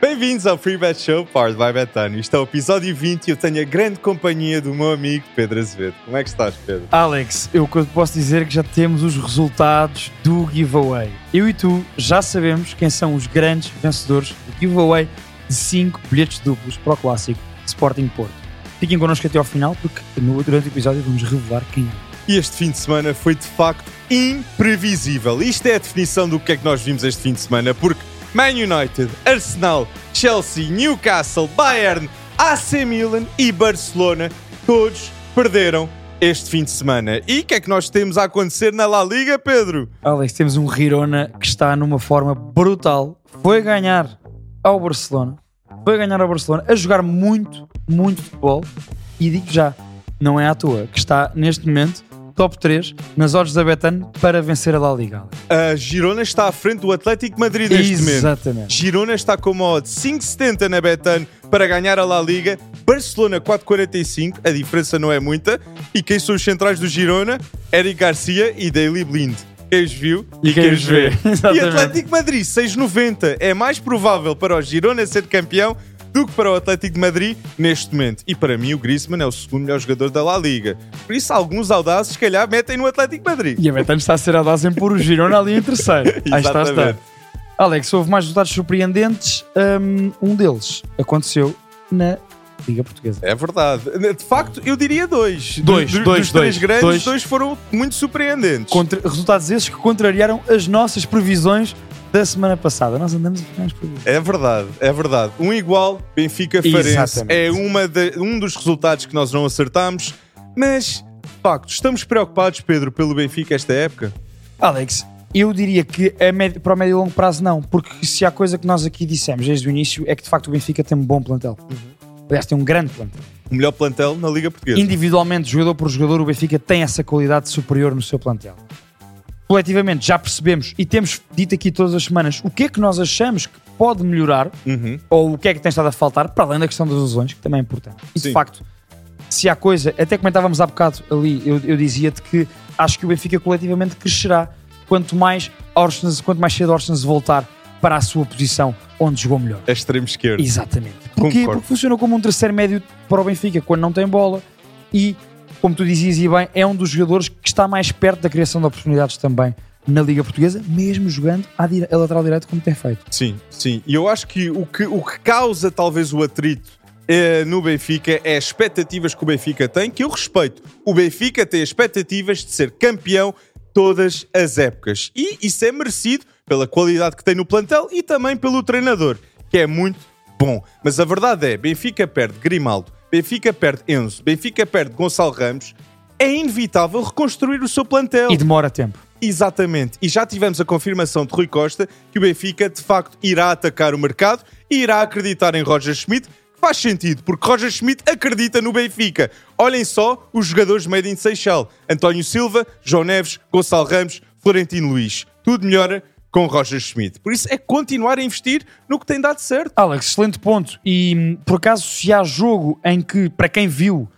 Bem-vindos ao Free Bet Show, Powered by Betano. Isto é o episódio 20 e eu tenho a grande companhia do meu amigo Pedro Azevedo. Como é que estás, Pedro? Alex, eu posso dizer que já temos os resultados do giveaway. Eu e tu já sabemos quem são os grandes vencedores do giveaway de 5 bilhetes duplos para o clássico Sporting Porto. Fiquem connosco até ao final porque no, durante o episódio vamos revelar quem é. Este fim de semana foi de facto imprevisível. Isto é a definição do que é que nós vimos este fim de semana, porque Man United, Arsenal, Chelsea, Newcastle, Bayern, AC Milan e Barcelona todos perderam este fim de semana. E o que é que nós temos a acontecer na La Liga, Pedro? Alex, temos um Girona que está numa forma brutal. Foi ganhar ao Barcelona. Foi ganhar ao Barcelona a jogar muito, muito futebol. E digo já, não é à toa que está neste momento top 3 nas odds da Betano para vencer a La Liga. A Girona está à frente do Atlético Madrid neste momento. Exatamente. Girona está com uma odd 5,70 na Betano para ganhar a La Liga. Barcelona 4,45, a diferença não é muita. E quem são os centrais do Girona? Eric Garcia e Daily Blind. Quem os viu E quem os vê. E Exatamente. Atlético Madrid 6,90. É mais provável para o Girona ser campeão do que para o Atlético de Madrid neste momento. E para mim o Griezmann é o segundo melhor jogador da La Liga. Por isso alguns audazes, se calhar, metem no Atlético de Madrid. E a Betano está a ser audaz em pôr o Girona ali em terceiro. Aí está, está. Alex, houve mais resultados surpreendentes. Um, um deles aconteceu na Liga Portuguesa. É verdade. De facto, eu diria dois. Dois, Do- dois, dos três dois, grandes, dois. dois. foram muito surpreendentes. Contra- resultados esses que contrariaram as nossas previsões da semana passada. Nós andamos a ficar nas previsões. É verdade, é verdade. Um igual, Benfica Farense. É uma de- um dos resultados que nós não acertamos. Mas, de facto, estamos preocupados, Pedro, pelo Benfica esta época? Alex, eu diria que a médio- para o médio e longo prazo não, porque se há coisa que nós aqui dissemos desde o início é que de facto o Benfica tem um bom plantel. Aliás, tem um grande plantel. O melhor plantel na Liga Portuguesa. Individualmente, jogador por jogador, o Benfica tem essa qualidade superior no seu plantel. Coletivamente, já percebemos e temos dito aqui todas as semanas o que é que nós achamos que pode melhorar Uhum. ou o que é que tem estado a faltar, para além da questão das lesões, que também é importante. E Sim. de facto, se há coisa, até comentávamos há bocado ali, eu, eu dizia-te que acho que o Benfica coletivamente crescerá quanto mais Orsnes, quanto mais cedo Orsnes voltar para a sua posição onde jogou melhor. É extremo esquerdo. Exatamente. Porquê? Porque funciona como um terceiro médio para o Benfica quando não tem bola e, como tu dizias e bem, é um dos jogadores que está mais perto da criação de oportunidades também na Liga Portuguesa, mesmo jogando à, a lateral direito como tem feito. Sim, sim. E eu acho que o que, o que causa talvez o atrito eh, no Benfica é as expectativas que o Benfica tem, que eu respeito. O Benfica tem expectativas de ser campeão todas as épocas. E isso é merecido pela qualidade que tem no plantel e também pelo treinador, que é muito bom. Mas a verdade é, Benfica perde Grimaldo, Benfica perde Enzo, Benfica perde Gonçalo Ramos. É inevitável reconstruir o seu plantel. E demora tempo. Exatamente. E já tivemos a confirmação de Rui Costa que o Benfica, de facto, irá atacar o mercado e irá acreditar em Roger Schmidt, faz sentido, porque Roger Schmidt acredita no Benfica. Olhem só os jogadores made in Seychelles. António Silva, João Neves, Gonçalo Ramos, Florentino Luís. Tudo melhora com Roger Schmidt. Por isso é continuar a investir no que tem dado certo. Alex, excelente ponto. E por acaso, se há jogo em que, para quem viu,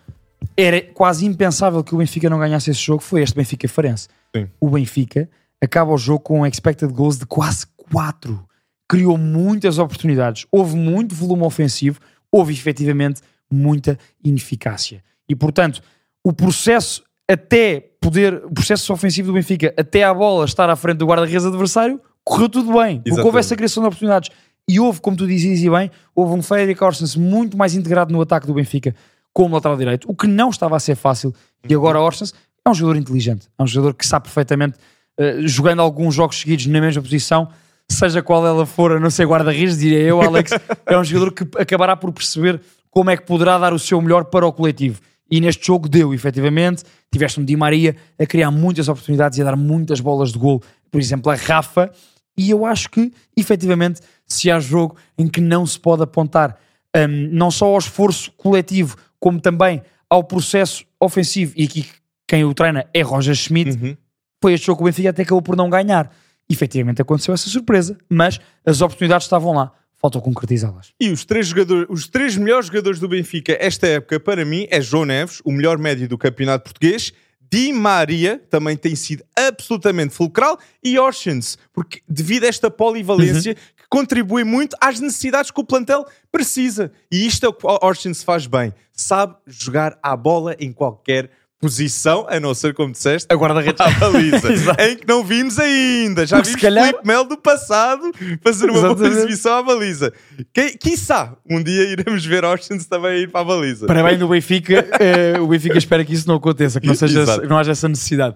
era quase impensável que o Benfica não ganhasse esse jogo, foi este Benfica Farense. Sim. O Benfica acaba o jogo com um expected goals de quase 4. Criou muitas oportunidades, houve muito volume ofensivo, houve efetivamente muita ineficácia. E portanto, o processo até poder, o processo ofensivo do Benfica até a bola estar à frente do guarda-redes adversário, correu tudo bem. Porque houve essa criação de oportunidades. E houve, como tu dizias e bem, houve um Frederic Orsens muito mais integrado no ataque do Benfica como lateral direito, o que não estava a ser fácil. E agora Orsens é um jogador inteligente, é um jogador que sabe perfeitamente, eh, jogando alguns jogos seguidos na mesma posição, seja qual ela for, a não ser guarda-redes, diria eu, Alex, é um jogador que acabará por perceber como é que poderá dar o seu melhor para o coletivo. E neste jogo deu, efetivamente. Tiveste um Di Maria a criar muitas oportunidades e a dar muitas bolas de gol, por exemplo, a Rafa. E eu acho que, efetivamente, se há jogo em que não se pode apontar hum, não só ao esforço coletivo, como também ao processo ofensivo, e aqui quem o treina é Roger Schmidt, Uhum. foi este jogo que o Benfica até acabou por não ganhar. Efetivamente aconteceu essa surpresa, mas as oportunidades estavam lá, faltou concretizá-las. E os três, jogadores, os três melhores jogadores do Benfica esta época, para mim, é João Neves, o melhor médio do campeonato português. Di Maria também tem sido absolutamente fulcral. E Orsens, porque devido a esta polivalência que contribui muito às necessidades que o plantel precisa. E isto é o que o Orsins faz bem. Sabe jogar a bola em qualquer posição, a não ser, como disseste, A guarda-redes. à baliza, em que não vimos ainda. Já Porque vimos calhar- Filipe Melo do passado fazer uma boa Exatamente. exibição à baliza. Que, quiçá, um dia iremos ver Orsins também ir para a baliza. Para bem do Benfica, eh, o Benfica espera que isso não aconteça, que não, seja, Exato. não haja essa necessidade.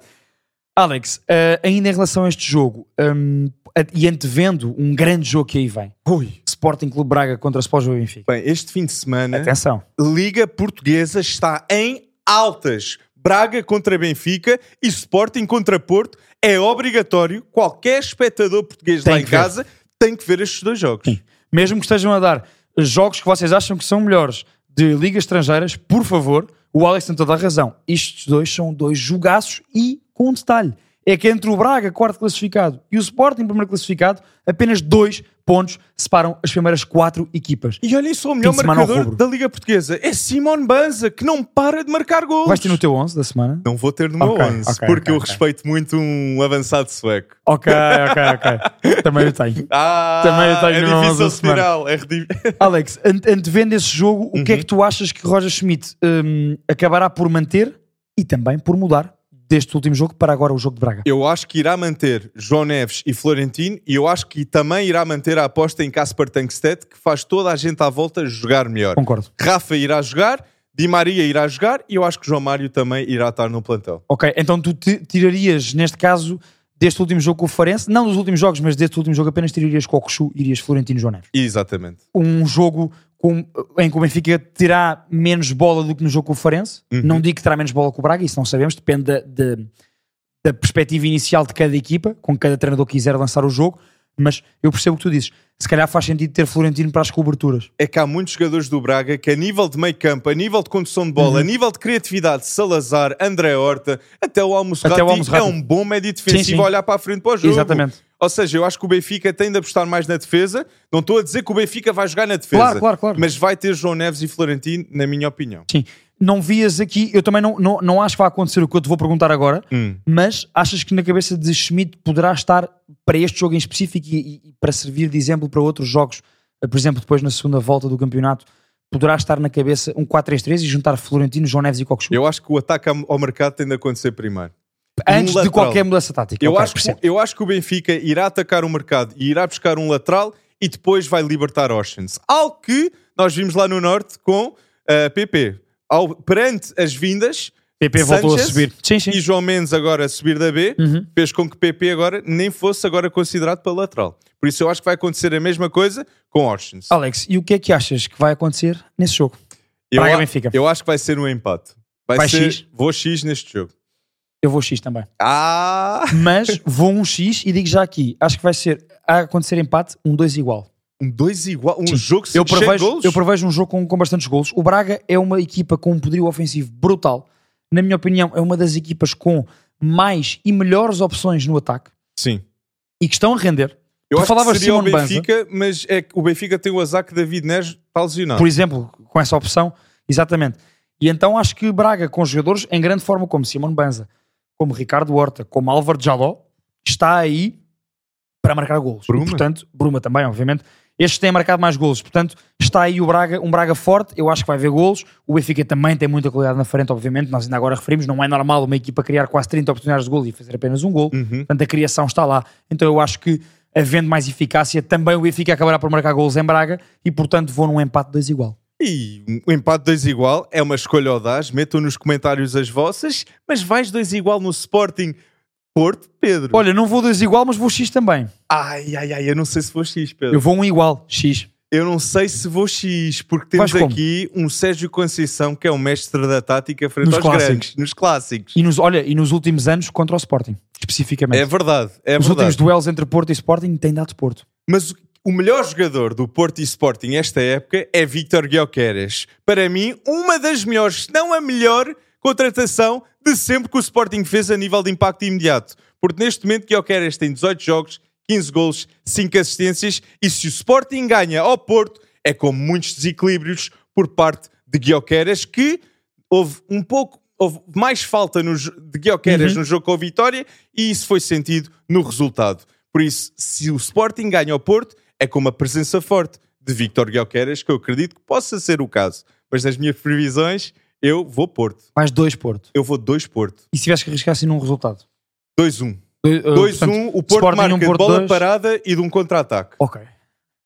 Alex, eh, ainda em relação a este jogo, a- e antevendo um grande jogo que aí vem, Ui. Sporting Clube Braga contra Sport Boa Benfica. Bem, este fim de semana, Atenção. Liga Portuguesa está em altas. Braga contra Benfica e Sporting contra Porto. É obrigatório, qualquer espectador português Tem lá em ver. casa tem que ver estes dois jogos. Mesmo que estejam a dar jogos que vocês acham que são melhores de ligas estrangeiras, por favor, o Alex tem toda a razão. Estes dois são dois jogaços e com um detalhe. É que entre o Braga, quarto classificado, e o Sporting, primeiro classificado, apenas dois pontos separam as primeiras quatro equipas. E olhem só, o melhor marcador da Liga Portuguesa é Simone Banza, que não para de marcar gols. Vais ter no teu 11 da semana? Não vou ter no meu Ok, 11, ok, porque ok, eu respeito muito um avançado sueco. Ok, ok, ok. Também eu tenho. Ah, Também eu tenho é no meu 11 difícil espiral. É redi- Alex, ante- antevendo esse jogo, o Uhum. que é que tu achas que Roger Schmidt hum, acabará por manter e também por mudar deste último jogo para agora o jogo de Braga? Eu acho que irá manter João Neves e Florentino e eu acho que também irá manter a aposta em Casper Tankstedt, que faz toda a gente à volta jogar melhor. Concordo. Rafa irá jogar, Di Maria irá jogar e eu acho que João Mário também irá estar no plantel. Ok, então tu ti- tirarias, neste caso, deste último jogo com o Farense, não dos últimos jogos, mas deste último jogo apenas tirarias Cocosu e irias Florentino e João Neves. Exatamente. Um jogo com- em que o Benfica terá menos bola do que no jogo com o Farense. Uhum. Não digo que terá menos bola que o Braga, isso não sabemos, depende da, da- da perspectiva inicial de cada equipa, com cada treinador quiser lançar o jogo, mas eu percebo o que tu dizes. Se calhar faz sentido ter Florentino para as coberturas. É que há muitos jogadores do Braga que a nível de meio campo, a nível de condução de bola, Uhum. a nível de criatividade, Salazar, André Horta, até o Almoço é um bom médio defensivo Sim, sim. a olhar para a frente para o jogo. Exatamente. Ou seja, eu acho que o Benfica tem de apostar mais na defesa. Não estou a dizer que o Benfica vai jogar na defesa. Claro, claro, claro. Mas vai ter João Neves e Florentino, na minha opinião. Sim. Não vias aqui, eu também não, não, não acho que vai acontecer o que eu te vou perguntar agora, Hum. mas achas que na cabeça de Schmidt poderá estar para este jogo em específico e, e- para servir de exemplo para outros jogos, eh, por exemplo, depois na segunda volta do campeonato, poderá estar na cabeça um 4-3-3 e juntar Florentino, João Neves e Cocosu? Eu acho que o ataque ao mercado tem de acontecer primeiro. Antes um de qualquer mudança tática. Eu, Ok, acho que, eu acho que o Benfica irá atacar o mercado e irá buscar um lateral e depois vai libertar Oceans. Algo que nós vimos lá no Norte com a PP. Ao, perante as vindas, PP voltou a subir. Sim, sim. e João Mendes agora a subir da B, Uhum. fez com que PP agora nem fosse agora considerado para lateral. Por isso eu acho que vai acontecer a mesma coisa com Oceans. Alex, e o que é que achas que vai acontecer nesse jogo? eu, Braga a- Benfica. eu acho que vai ser um empate. Vai, Vai ser, X? Vou X neste jogo. Eu vou X também. Ah! Mas vou um X e digo já aqui, acho que vai ser, a acontecer empate, um 2 igual. Um dois igual, um Sim. jogo sem Eu prevejo, golos. eu prevejo um jogo com, com bastantes golos. O Braga é uma equipa com um poderio ofensivo brutal. Na minha opinião, é uma das equipas com mais e melhores opções no ataque Sim. e que estão a render. Eu Tu acho falavas que seria o Simone Banza. Benfica, mas é que o Benfica tem o azar que David Neres está lesionado. Por exemplo, com essa opção, exatamente. E então acho que Braga, com jogadores em grande forma, como Simone Banza, como Ricardo Horta, como Álvaro Jaló, está aí para marcar golos. E, Bruma. portanto, Bruma também, obviamente. Estes têm marcado mais golos. Portanto, está aí o Braga, um Braga forte. Eu acho que vai haver golos. O Benfica também tem muita qualidade na frente, obviamente. Nós ainda agora referimos, não é normal uma equipa criar quase 30 oportunidades de golo e fazer apenas um golo. Uhum. Portanto, a criação está lá. Então eu acho que, havendo mais eficácia, também o Benfica acabará por marcar golos em Braga e, portanto, vou num empate 2 igual. E o empate 2 igual é uma escolha audaz. Metam nos comentários as vossas, mas vais 2 igual no Sporting Porto, Pedro. Olha, não vou 2 igual, mas vou X também. Ai, ai, ai, eu não sei se vou X, Pedro. Eu vou um igual, X. Eu não sei se vou X, porque temos aqui um Sérgio Conceição que é o mestre da tática frente Nos aos clássicos. grandes, nos clássicos. E nos, olha, e nos últimos anos contra o Sporting, especificamente. É verdade, é Os verdade. últimos duelos entre Porto e Sporting têm dado Porto. Mas o- melhor jogador do Porto e Sporting esta época é Víctor Guioqueres. Para mim, uma das melhores, se não a melhor contratação de sempre que o Sporting fez a nível de impacto imediato. Porque neste momento Guioqueres tem 18 jogos, 15 golos, 5 assistências e se o Sporting ganha ao Porto é com muitos desequilíbrios por parte de Guioqueres que houve um pouco houve mais falta no, de Guioqueres Uhum. no jogo com a Vitória e isso foi sentido no resultado. Por isso, se o Sporting ganha ao Porto, é com uma presença forte de Victor Guioqueras, que eu acredito que possa ser o caso. Mas nas minhas previsões, eu vou Porto. Mais dois Porto. Eu vou 2 Porto. E se tivesse que arriscar assim num resultado? 2-1. Dois- uh, 2-1, portanto, o Porto Sporting marca um, de Porto bola dois. parada e de um contra-ataque. Ok.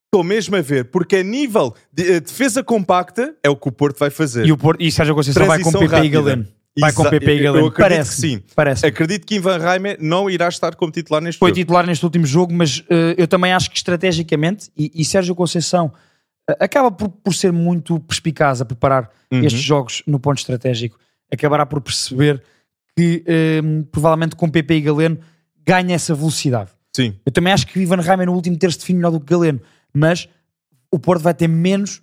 Estou mesmo a ver, porque a nível de eh, defesa compacta é o que o Porto vai fazer. E o Porto, e Sérgio Conceição vai com Transição e rápida. Galeno. Vai com Exa- PP e Galeno. Parece. que sim. Parece. Acredito que Ivan Reimer não irá estar como titular neste Foi jogo. titular neste último jogo, mas eh, eu também acho que estrategicamente, e, e Sérgio Conceição eh, acaba por, por ser muito perspicaz a preparar Uhum. estes jogos no ponto estratégico, acabará por perceber que eh, provavelmente com PP e Galeno ganha essa velocidade. Sim. Eu também acho que Ivan Reimer no último terço define melhor do que Galeno, mas o Porto vai ter menos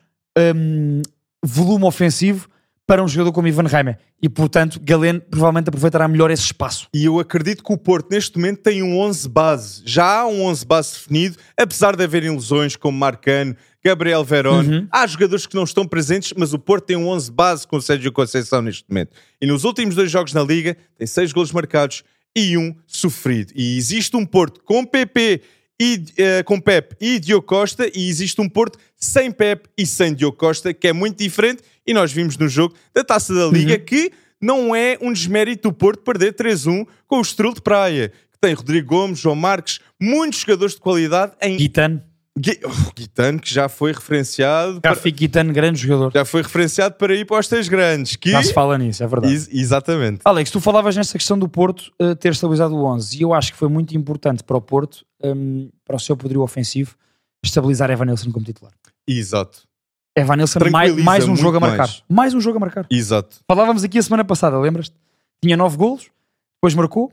hum, volume ofensivo para um jogador como Ivan Reimer e portanto Galeno provavelmente aproveitará melhor esse espaço. E eu acredito que o Porto neste momento tem um 11 base. Já há um 11 base definido, apesar de haverem lesões como Marcano, Gabriel Verón. Uhum. Há jogadores que não estão presentes, mas o Porto tem um 11 base com o Sérgio Conceição neste momento. E nos últimos dois jogos na Liga, tem seis golos marcados e um sofrido. E existe um Porto com PP e, eh, com Pep e Diogo Costa e existe um Porto sem Pep e sem Diogo Costa, que é muito diferente e nós vimos no jogo da Taça da Liga Uhum. que não é um desmérito do Porto perder 3-1 com o Estrela de Praia, que tem Rodrigo Gomes, João Marques, muitos jogadores de qualidade em Guitano, Gui- oh, Guitano, que já foi referenciado para... Rafi Guitano, grande jogador. já foi referenciado para ir para os três grandes, que Já se fala nisso, é verdade. Ex- exatamente. Alex, tu falavas nessa questão do Porto eh, ter estabilizado o 11 e eu acho que foi muito importante para o Porto, hum, para o seu poderio ofensivo, estabilizar Evanilson como titular. Exato. Evanilson, mais, Tranquiliza mais um jogo a marcar. mais. Mais um jogo a marcar. Exato. Falávamos aqui a semana passada, lembras-te? Tinha nove golos, depois marcou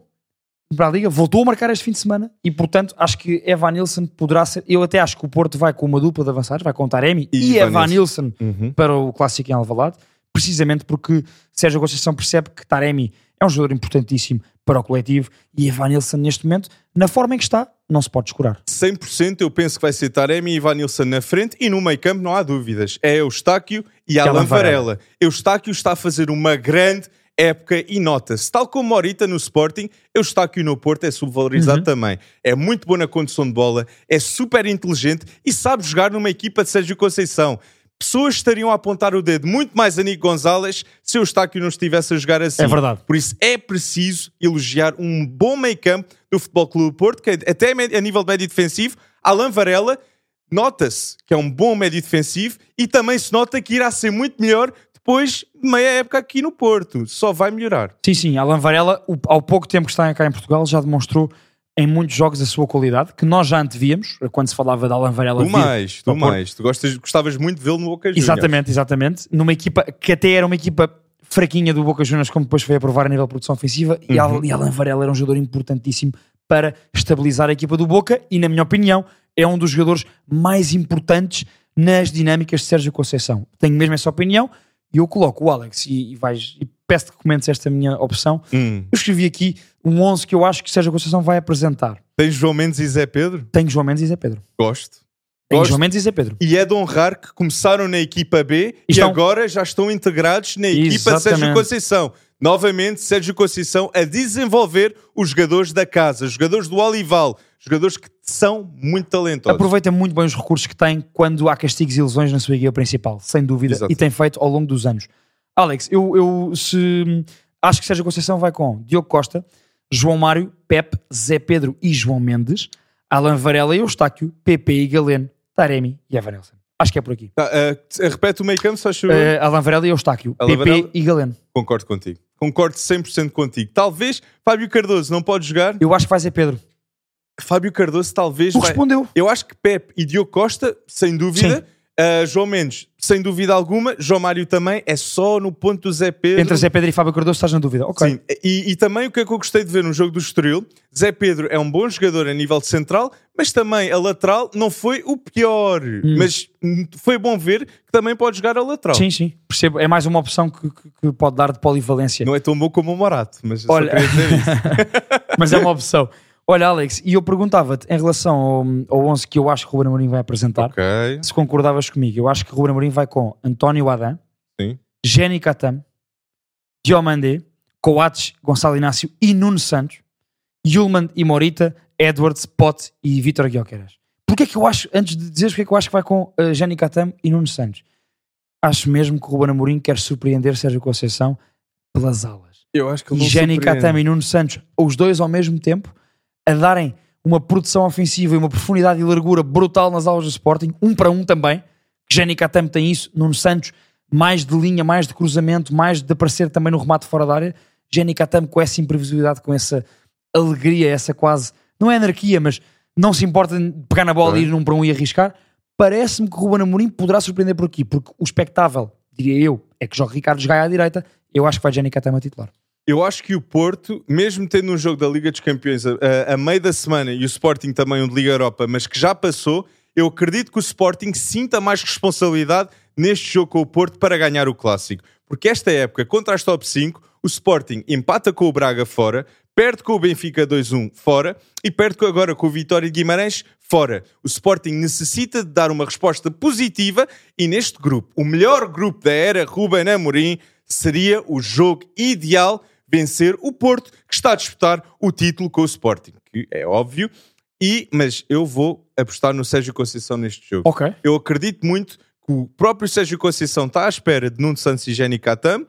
para a Liga, voltou a marcar este fim de semana e, portanto, acho que Evanilson poderá ser. Eu até acho que o Porto vai com uma dupla de avançados, vai com Taremi E e. Evanilson Uhum. para o clássico em Alvalade, precisamente porque Sérgio Conceição percebe que Taremi é um jogador importantíssimo para o coletivo e Evanilson, neste momento, na forma em que está, não se pode descurar. 100% eu penso que vai ser Taremi e Ivanilson na frente e no meio campo não há dúvidas. É Eustáquio e Alan Alan Varela. Varela. Eustáquio está a fazer uma grande época e nota-se. Tal como Morita no Sporting, Eustáquio no Porto é subvalorizado Uhum. também. É muito bom na condução de bola, é super inteligente e sabe jogar numa equipa de Sérgio Conceição. Pessoas estariam a apontar o dedo muito mais a Nico Gonzalez se o Eustáquio não estivesse a jogar assim. É verdade. Por isso é preciso elogiar um bom meio campo do Futebol Clube Porto, que é até a nível de médio defensivo, Alan Varela, nota-se que é um bom médio defensivo e também se nota que irá ser muito melhor depois de meia época aqui no Porto. Só vai melhorar. Sim, sim, Alan Varela, ao pouco tempo que está cá em Portugal, já demonstrou em muitos jogos a sua qualidade, que nós já antevíamos, quando se falava de Alan Varela. Tu mais, tu mais. Tu gostas, gostavas muito de vê-lo no Boca Juniors. Exatamente, exatamente. Numa equipa que até era uma equipa fraquinha do Boca Juniors, como depois foi a provar a nível de produção ofensiva, e, Uhum. e Alan Varela era um jogador importantíssimo para estabilizar a equipa do Boca e, na minha opinião, é um dos jogadores mais importantes nas dinâmicas de Sérgio Conceição. Tenho mesmo essa opinião e eu coloco o Alex e, e vais, e peço que comentes esta minha opção. Hum. Eu escrevi aqui um 11 que eu acho que Sérgio Conceição vai apresentar. Tens João Mendes e Zé Pedro? Tenho João Mendes e Zé Pedro. Gosto. Gosto. João Mendes e Zé Pedro. E é de honrar que começaram na equipa B e, Estão- agora já estão integrados na equipa de Sérgio Exatamente. Conceição. Novamente, Sérgio Conceição a desenvolver os jogadores da casa, os jogadores do Olival, jogadores que são muito talentosos. Aproveita muito bem os recursos que tem quando há castigos e lesões na sua equipa principal, sem dúvida, Exato. e tem feito ao longo dos anos. Alex, eu, eu se, acho que Sérgio Conceição vai com Diogo Costa, João Mário, Pepe, Zé Pedro e João Mendes, Alan Varela e Eustáquio, PP e Galeno, Taremi e Evanelson. Acho que é por aqui. Tá, ah, t- repete o meio campo, só achou? Eh, Alan Varela e Eustáquio, Alan PP Varela. e Galeno. Concordo contigo. Concordo 100% contigo. Talvez Fábio Cardoso não pode jogar. Eu acho que vai ser Pedro. Fábio Cardoso talvez Tu vai... respondeu. Eu acho que Pep e Diogo Costa, sem dúvida. Ah, João Mendes, sem dúvida alguma. João Mário também. É só no ponto do Zé Pedro. Entre Zé Pedro e Fábio Cardoso estás na dúvida. Ok. Sim, e, e também o que é que eu gostei de ver no jogo do Estoril, Zé Pedro é um bom jogador a nível de central, mas também a lateral não foi o pior. Mas hum, foi bom ver que também pode jogar a lateral. Sim, sim. Percebo. É mais uma opção que, que- que pode dar de polivalência. Não é tão bom como o Morato, mas Olha. mas é uma opção. Olha, Alex, e eu perguntava-te em relação ao, ao 11 que eu acho que o Ruben Amorim vai apresentar, ok, se concordavas comigo. Eu acho que o Ruben Amorim vai com António Adam, sim. Jenny Catam, Diomandé, Coates, Gonçalo Inácio e Nuno Santos, Yulman e Morita, Edwards, Pote e Vitor Guioqueras. Porque é que eu acho, antes de dizeres porque é que eu acho que vai com uh, Jani Catam e Nuno Santos, acho mesmo que o Ruben Amorim quer surpreender Sérgio Conceição pelas alas. Eu acho que ele E não surpreende. Catam e Nuno Santos, os dois ao mesmo tempo, a darem uma produção ofensiva e uma profundidade e largura brutal nas aulas do Sporting, um para um também. Jani Catam tem isso, Nuno Santos mais de linha, mais de cruzamento, mais de aparecer também no remate fora da área. Jani Catam com essa imprevisibilidade, com essa alegria, essa quase, não é anarquia, mas não se importa de pegar na bola e ir num para um e arriscar. Parece-me que o Ruben Amorim poderá surpreender por aqui, porque o expectável, diria eu, é que jogue Ricardo Gaia à direita. Eu acho que vai Jani Catam a titular. Eu acho que o Porto, mesmo tendo um jogo da Liga dos Campeões a, a- meio da semana e o Sporting também um de Liga Europa, mas que já passou, eu acredito que o Sporting sinta mais responsabilidade neste jogo com o Porto para ganhar o Clássico. Porque esta época, contra as top 5, o Sporting empata com o Braga fora, perde com o Benfica 2-1 fora e perde agora com o Vitória de Guimarães fora. O Sporting necessita de dar uma resposta positiva e neste grupo, o melhor grupo da era Ruben Amorim, seria o jogo ideal vencer o Porto, que está a disputar o título com o Sporting, que é óbvio. E, mas eu vou apostar no Sérgio Conceição neste jogo. Ok. Eu acredito muito que o próprio Sérgio Conceição está à espera de Nuno Santos e Jenny Catam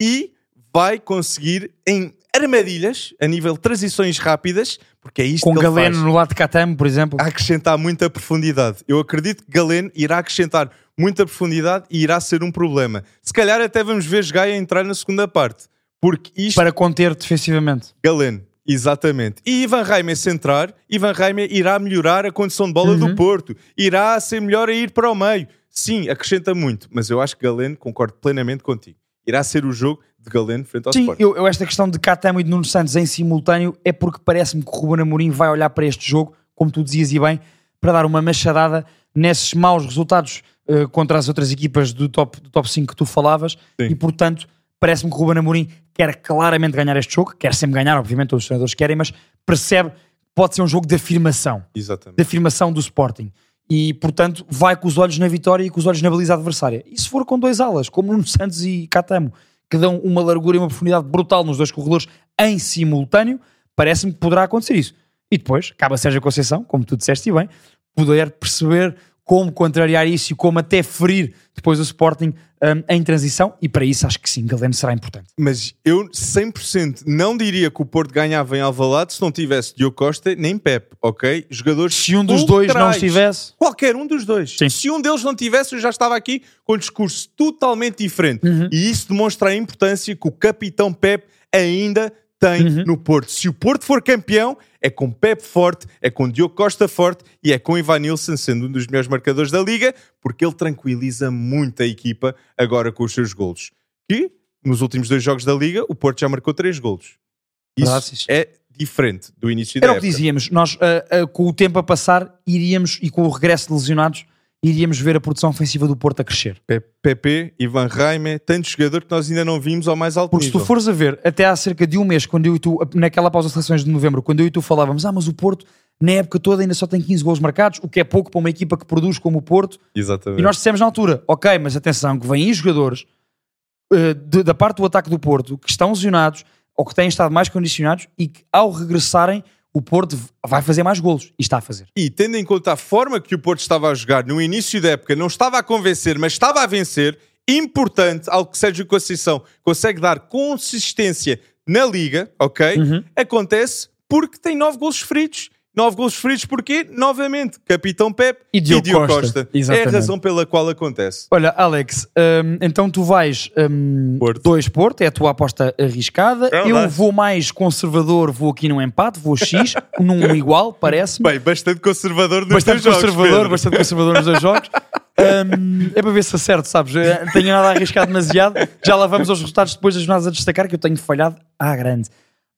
e vai conseguir em armadilhas, a nível de transições rápidas, porque é isto Com que ele Galeno faz, no lado de Catam, por exemplo. a acrescentar muita profundidade. Eu acredito que Galeno irá acrescentar muita profundidade e irá ser um problema. Se calhar até vamos ver Gaia entrar na segunda parte, porque isto para conter defensivamente. Galeno, exatamente. E Ivan Reimer se entrar, Ivan Reimer irá melhorar a condição de bola do Porto, irá ser melhor a ir para o meio. Sim, acrescenta muito, mas eu acho que Galeno, concordo plenamente contigo, irá ser o jogo de Galeno frente ao Sim, Sporting. eu, eu esta questão de Catam e de Nuno Santos em simultâneo é porque parece-me que o Ruben Amorim vai olhar para este jogo, como tu dizias e bem, para dar uma machadada nesses maus resultados eh, contra as outras equipas do top, do top 5 que tu falavas Sim. e portanto parece-me que o Ruben Amorim quer claramente ganhar este jogo, quer sempre ganhar, obviamente todos os treinadores querem, mas percebe que pode ser um jogo de afirmação Exatamente. de afirmação do Sporting. E, portanto, vai com os olhos na vitória e com os olhos na baliza adversária. E se for com dois alas, como Nuno Santos e Catamo, que dão uma largura e uma profundidade brutal nos dois corredores em simultâneo, parece-me que poderá acontecer isso. E depois, cabe a Sérgio Conceição, como tu disseste bem, poder perceber como contrariar isso e como até ferir depois o Sporting hum, em transição. E para isso, acho que sim, Galeno será importante. Mas eu 100% não diria que o Porto ganhava em Alvalade se não tivesse Diogo Costa nem Pep, ok? Jogadores Se um dos dois não estivesse, Qualquer um dos dois. Sim. Se um deles não tivesse, eu já estava aqui com um discurso totalmente diferente. Uhum. E isso demonstra a importância que o capitão Pep ainda tem Uhum. no Porto. Se o Porto for campeão, é com Pep forte, é com Diogo Costa forte e é com Ivan Nilsson sendo um dos melhores marcadores da liga, porque ele tranquiliza muito a equipa agora com os seus golos. Que nos últimos dois jogos da liga, o Porto já marcou três golos. Isso sim. é diferente do início Era da o que dizíamos, nós ah, ah, com o tempo a passar iríamos, e com o regresso de lesionados, iríamos ver a produção ofensiva do Porto a crescer. Pe- Pepe, Ivan Raime, tanto jogador que nós ainda não vimos ao mais alto Porque se nível. tu fores a ver, até há cerca de um mês, quando eu e tu, naquela pausa de seleções de novembro, quando eu e tu falávamos, ah, mas o Porto na época toda ainda só tem 15 gols marcados, o que é pouco para uma equipa que produz como o Porto, Exatamente. e nós dissemos na altura, ok, mas atenção, que vêm aí jogadores eh, de- da parte do ataque do Porto que estão lesionados ou que têm estado mais condicionados e que ao regressarem o Porto vai fazer mais golos e está a fazer. E tendo em conta a forma que o Porto estava a jogar no início da época, não estava a convencer, mas estava a vencer, importante, algo que Sérgio Conceição consegue dar consistência na Liga, ok? Uhum. Acontece porque tem nove golos feridos. Nove golos feridos porque, novamente, Capitão Pep E Diogo Costa. É a razão pela qual acontece. Olha, Alex, hum, então tu vais hum, Porto. dois Porto, é a tua aposta arriscada. É eu vou mais conservador, vou aqui num empate, vou X, num igual, parece-me. Bem, bastante conservador nos Bastante jogos, conservador, Pedro. bastante conservador nos dois jogos. Hum, é para ver se acerto, sabes? Eh, Tenho nada a arriscar demasiado. Já lá vamos aos resultados depois das jornadas a destacar, que eu tenho falhado à grande.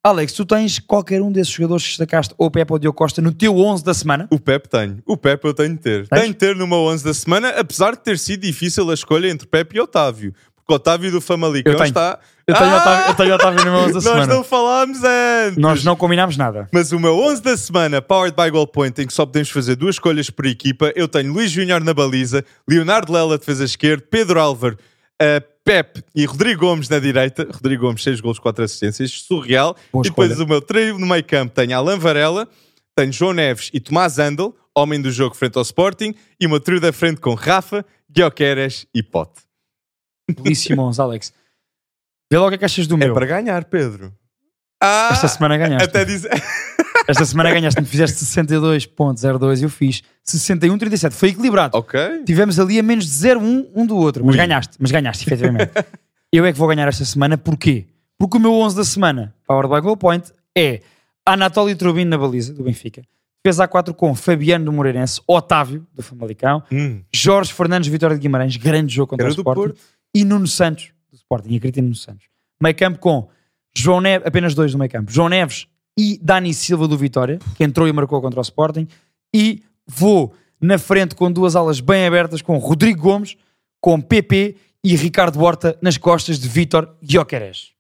Alex, tu tens qualquer um desses jogadores que destacaste, ou Pepe ou Diogo Costa, no teu 11 da semana? O Pep tenho. O Pep eu tenho de ter. Tens? Tenho de ter numa 11 da semana, apesar de ter sido difícil a escolha entre Pep e Otávio. Porque Otávio do Famalicão Eu tenho. está... Eu tenho, Ah! Otávio, eu tenho Otávio no meu 11 da Nós semana. não falámos antes. Nós não combinámos nada. Mas o meu 11 da semana, Powered by Goal Point, em que só podemos fazer duas escolhas por equipa, eu tenho Luís Júnior na baliza, Leonardo Lela defesa esquerda, Pedro Álvaro, uh, Pep e Rodrigo Gomes na direita. Rodrigo Gomes, 6 gols, 4 assistências, surreal. Boa e depois escolha. o meu trio no meio campo tenho Alan Varela, tenho João Neves e Tomás Andel. homem do jogo frente ao Sporting, e uma trio da frente com Rafa, Guioqueras e Pote. Belíssimo 11, Alex. Vê logo o que é que achas do É meu. para ganhar, Pedro. Ah, Esta semana ganhaste. até diz... Esta semana ganhaste. Me fizeste 62.02 e eu fiz 61.37. Foi equilibrado. ok. Tivemos ali a menos de 0,1 um do outro. Mas Ui. ganhaste. Mas ganhaste, efetivamente. eu é que vou ganhar esta semana. Porquê? Porque o meu 11 da semana, Powered by Goal Point, é Anatoly Trubin na baliza, do Benfica. Defesa A4 com Fabiano do Moreirense, Otávio, do Famalicão, Hum, Jorge Fernandes, Vitória de Guimarães, grande jogo contra Era o do Sporting. Porto. E Nuno Santos, do Sporting, acredito em Nuno Santos. Meio campo com João Neves, apenas dois no meio campo, João Neves e Dani Silva do Vitória, que entrou e marcou contra o Sporting. E vou na frente com duas alas bem abertas com Rodrigo Gomes, com PP e Ricardo Horta nas costas de Vítor Guioqueres.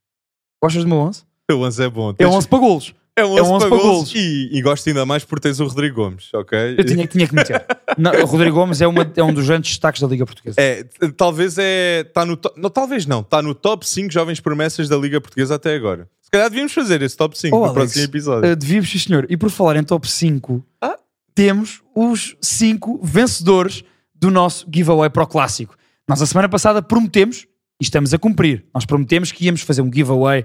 Gostas do meu 11? o 11 é bom. É Tens- 11 para golos. É um 11, é um 11 para para golos. golos. E, e gosto ainda mais por teres o Rodrigo Gomes, ok? Eu tinha, tinha que meter. Não, o Rodrigo Gomes é, uma- é um dos grandes destaques da Liga Portuguesa. É, talvez é. Tá no to- não, talvez não. Está no top 5 jovens promessas da Liga Portuguesa até agora. Se calhar devíamos fazer esse top 5 Oh, no Alex, próximo episódio. Uh, devíamos, sim, senhor. E por falar em top 5, Ah. temos os 5 vencedores do nosso giveaway para o clássico. Nós, a semana passada, prometemos, e estamos a cumprir, nós prometemos que íamos fazer um giveaway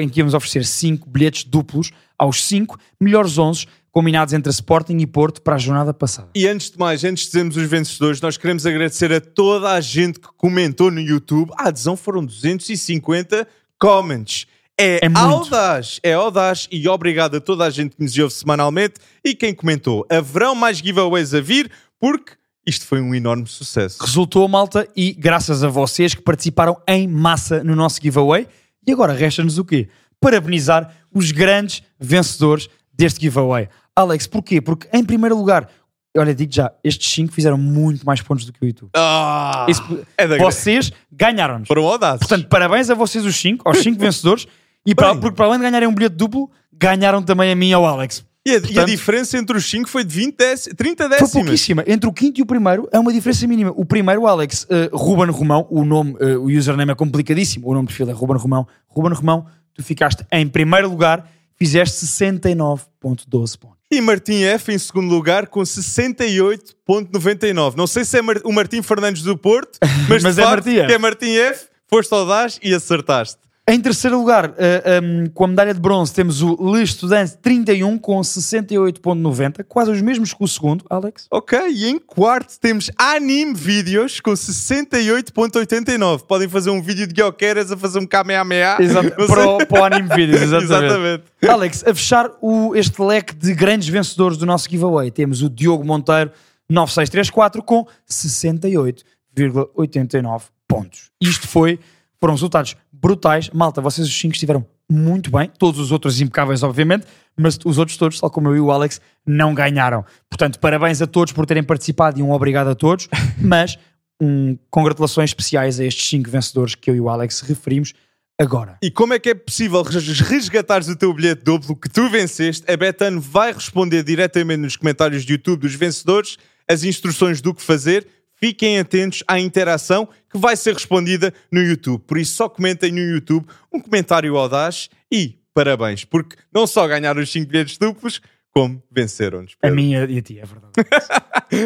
em que íamos oferecer 5 bilhetes duplos aos 5 melhores 11 combinados entre Sporting e Porto para a jornada passada. E antes de mais, antes de dizermos os vencedores, nós queremos agradecer a toda a gente que comentou no YouTube. A adesão foram 250 comments. É, É audaz, é audaz e obrigado a toda a gente que nos ouve semanalmente e quem comentou. Haverão mais giveaways a vir porque isto foi um enorme sucesso. Resultou, malta, e graças a vocês que participaram em massa no nosso giveaway. E agora resta-nos o quê? Parabenizar os grandes vencedores deste giveaway. Alex, porquê? Porque, em primeiro lugar, olha, digo já, estes 5 fizeram muito mais pontos do que o YouTube. Ah, Isso- é vocês ganharam-nos. Foram audazes. Portanto, parabéns a vocês os 5, aos 5 vencedores. E para, porque para além de ganharem um bilhete duplo, ganharam também a mim e ao Alex. E, a, e a portanto- diferença entre os 5 foi de 20 décimos, 30 Foi décimas. pouquíssima. Entre o quinto e o primeiro é uma diferença mínima. O primeiro, Alex, uh, Ruben Romão, o nome, uh, o username é complicadíssimo. O nome de perfil é Ruben Romão. Ruben Romão, tu ficaste em primeiro lugar, fizeste 69,12 pontos. E Martim F em segundo lugar com 68.99. Não sei se é Mar- o Martim Fernandes do Porto, mas, Mas é Martim F. que é Martim F. Foste audaz e acertaste. Em terceiro lugar, uh, um, com a medalha de bronze, temos o Le Estudante 31 com 68,90, quase os mesmos que o segundo, Alex. Ok, e em quarto temos Anime Vídeos com 68.89. Podem fazer um vídeo de Guioqueras a fazer um Kamehameha. Exato, para, para o Anime Videos, exatamente. Exatamente. Alex, a fechar o- este leque de grandes vencedores do nosso giveaway, temos o Diogo Monteiro 9634 com 68,89 pontos. Isto foi, foram resultados brutais. Malta, vocês os 5 estiveram muito bem, todos os outros impecáveis, obviamente, mas os outros todos, tal como eu e o Alex, não ganharam. Portanto, parabéns a todos por terem participado e um obrigado a todos, mas um, congratulações especiais a estes 5 vencedores que eu e o Alex referimos agora. E como é que é possível res- resgatares o teu bilhete duplo que tu venceste? A Betano vai responder diretamente nos comentários do YouTube dos vencedores as instruções do que fazer. Fiquem atentos à interação que vai ser respondida no YouTube. Por isso, só comentem no YouTube um comentário audaz e parabéns, porque não só ganharam os 5 bilhetes duplos, como venceram-nos. A minha e a ti, é verdade.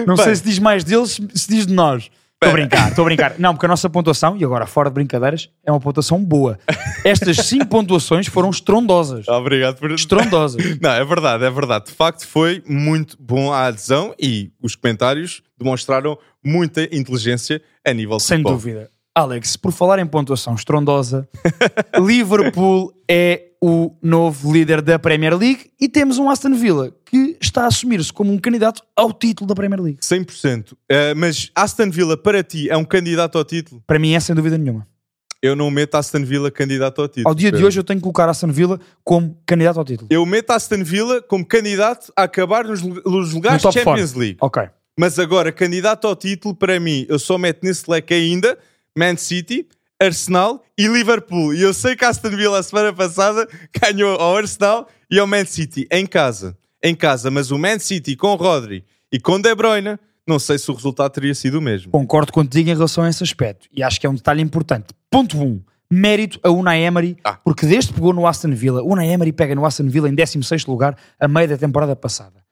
Não Bem. sei se diz mais deles, se diz de nós. Estou a brincar, estou a brincar. Não, porque a nossa pontuação, e agora fora de brincadeiras, é uma pontuação boa. Estas cinco pontuações foram estrondosas. Obrigado por. Estrondosas. Não, é verdade, é verdade. De facto, foi muito bom a adesão e os comentários demonstraram muita inteligência a nível Sem futebol. dúvida. Alex, por falar em pontuação estrondosa, Liverpool é o novo líder da Premier League e temos um Aston Villa que está a assumir-se como um candidato ao título da Premier League. 100%. Uh, mas Aston Villa, para ti, é um candidato ao título? Para mim é sem dúvida nenhuma. Eu não meto Aston Villa candidato ao título. Ao dia de Pedro. hoje eu tenho que colocar Aston Villa como candidato ao título. Eu meto Aston Villa como candidato a acabar nos, nos No lugares de Champions League. Ok. Mas agora, candidato ao título, para mim, eu só meto nesse leque ainda Man City, Arsenal e Liverpool. E eu sei que Aston Villa, a semana passada, ganhou ao Arsenal e ao Man City em casa. Em casa, mas o Man City com Rodri e com De Bruyne, não sei se o resultado teria sido o mesmo. Concordo contigo em relação a esse aspecto. E acho que é um detalhe importante. Ponto 1. Um, mérito a Unai Emery, Ah. porque desde que pegou no Aston Villa, Unai Emery pega no Aston Villa em 16º lugar a meio da temporada passada.